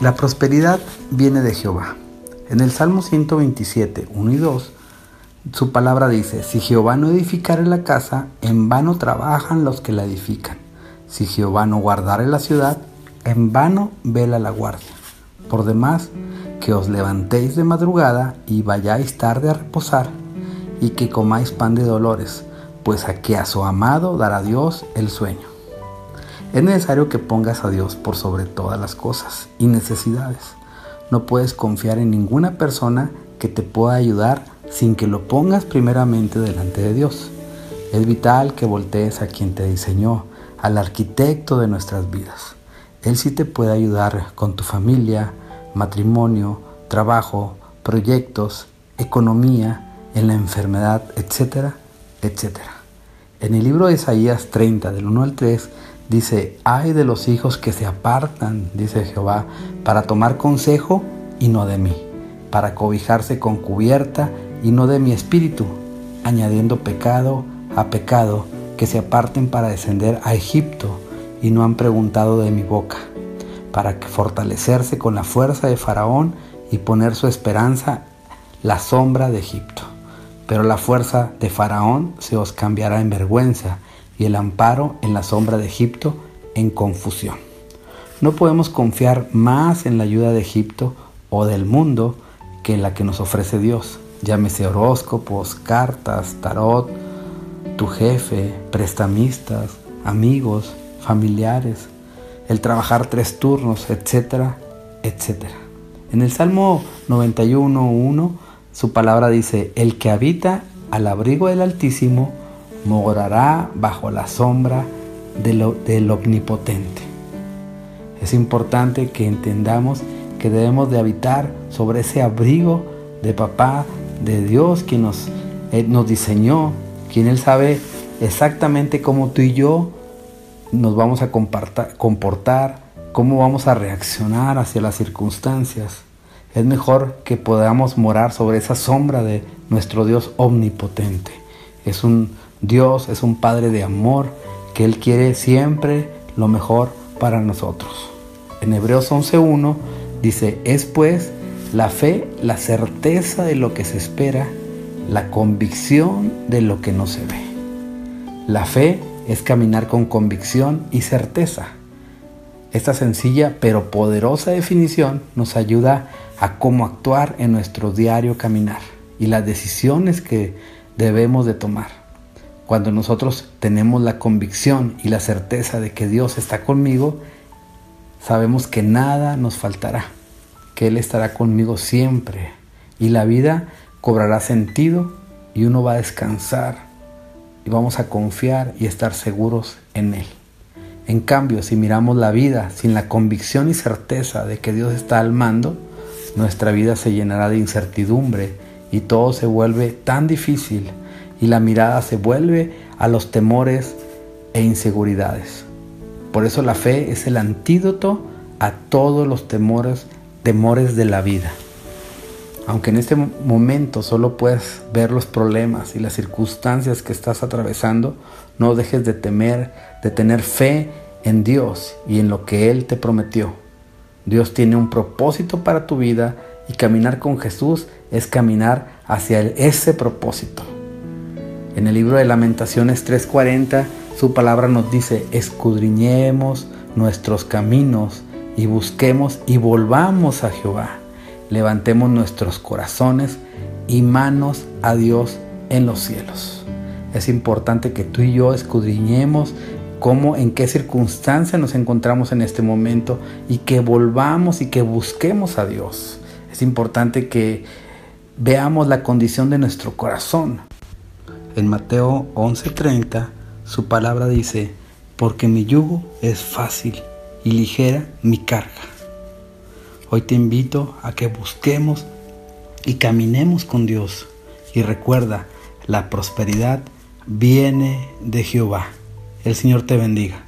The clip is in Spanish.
La prosperidad viene de Jehová. En el Salmo 127, 1 y 2, su palabra dice, si Jehová no edificare la casa, en vano trabajan los que la edifican. Si Jehová no guardare la ciudad, en vano vela la guardia. Por demás, que os levantéis de madrugada y vayáis tarde a reposar, y que comáis pan de dolores, pues a que a su amado dará Dios el sueño. Es necesario que pongas a Dios por sobre todas las cosas y necesidades. No puedes confiar en ninguna persona que te pueda ayudar sin que lo pongas primeramente delante de Dios. Es vital que voltees a quien te diseñó, al arquitecto de nuestras vidas. Él sí te puede ayudar con tu familia, matrimonio, trabajo, proyectos, economía, en la enfermedad, etcétera, etcétera. En el libro de Isaías 30, del 1 al 3, dice, ay de los hijos que se apartan, dice Jehová, para tomar consejo y no de mí, para cobijarse con cubierta y no de mi espíritu, añadiendo pecado a pecado, que se aparten para descender a Egipto y no han preguntado de mi boca, para fortalecerse con la fuerza de Faraón y poner su esperanza la sombra de Egipto. Pero la fuerza de Faraón se os cambiará en vergüenza y el amparo en la sombra de Egipto en confusión. No podemos confiar más en la ayuda de Egipto o del mundo que en la que nos ofrece Dios. Llámese horóscopos, cartas, tarot, tu jefe, prestamistas, amigos, familiares, el trabajar tres turnos, etcétera, etcétera. En el Salmo 91.1 su palabra dice, el que habita al abrigo del Altísimo morará bajo la sombra del Omnipotente. Es importante que entendamos que debemos de habitar sobre ese abrigo de papá, de Dios, quien nos, eh, nos diseñó, quien Él sabe exactamente cómo tú y yo nos vamos a comportar, cómo vamos a reaccionar hacia las circunstancias. Es mejor que podamos morar sobre esa sombra de nuestro Dios omnipotente. Es un Dios, es un Padre de amor, que Él quiere siempre lo mejor para nosotros. En Hebreos 11.1 dice, es pues la fe la certeza de lo que se espera, la convicción de lo que no se ve. La fe es caminar con convicción y certeza. Esta sencilla pero poderosa definición nos ayuda a cómo actuar en nuestro diario caminar y las decisiones que debemos de tomar. Cuando nosotros tenemos la convicción y la certeza de que Dios está conmigo, sabemos que nada nos faltará, que Él estará conmigo siempre y la vida cobrará sentido y uno va a descansar y vamos a confiar y estar seguros en Él. En cambio, si miramos la vida sin la convicción y certeza de que Dios está al mando, nuestra vida se llenará de incertidumbre y todo se vuelve tan difícil y la mirada se vuelve a los temores e inseguridades. Por eso la fe es el antídoto a todos los temores, temores de la vida. Aunque en este momento solo puedes ver los problemas y las circunstancias que estás atravesando, no dejes de temer, de tener fe en Dios y en lo que Él te prometió. Dios tiene un propósito para tu vida y caminar con Jesús es caminar hacia ese propósito. En el libro de Lamentaciones 3:40, su palabra nos dice, escudriñemos nuestros caminos y busquemos y volvamos a Jehová levantemos nuestros corazones y manos a Dios en los cielos. Es importante que tú y yo escudriñemos cómo, en qué circunstancia nos encontramos en este momento y que volvamos y que busquemos a Dios. Es importante que veamos la condición de nuestro corazón. En Mateo 11:30 su palabra dice, porque mi yugo es fácil y ligera mi carga. Hoy te invito a que busquemos y caminemos con Dios. Y recuerda, la prosperidad viene de Jehová. El Señor te bendiga.